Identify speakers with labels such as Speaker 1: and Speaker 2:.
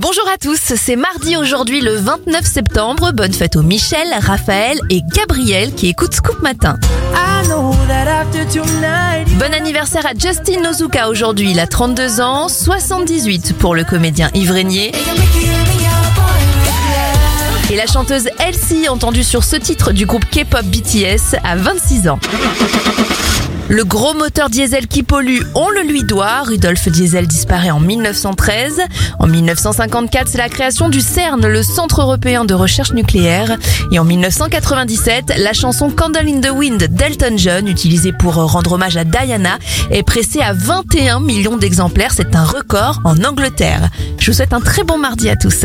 Speaker 1: Bonjour à tous, c'est mardi aujourd'hui le 29 septembre. Bonne fête aux Michel, Raphaël et Gabriel qui écoutent Scoop Matin. Bon anniversaire à Justin Nozuka aujourd'hui, il a 32 ans, 78 pour le comédien Yves Régnier. Et la chanteuse Elsie, entendue sur ce titre du groupe K-pop BTS, a 26 ans. Le gros moteur diesel qui pollue, on le lui doit. Rudolf Diesel disparaît en 1913. En 1954, c'est la création du CERN, le Centre européen de recherche nucléaire. Et en 1997, la chanson Candle in the Wind d'Elton John, utilisée pour rendre hommage à Diana, est pressée à 21 millions d'exemplaires. C'est un record en Angleterre. Je vous souhaite un très bon mardi à tous.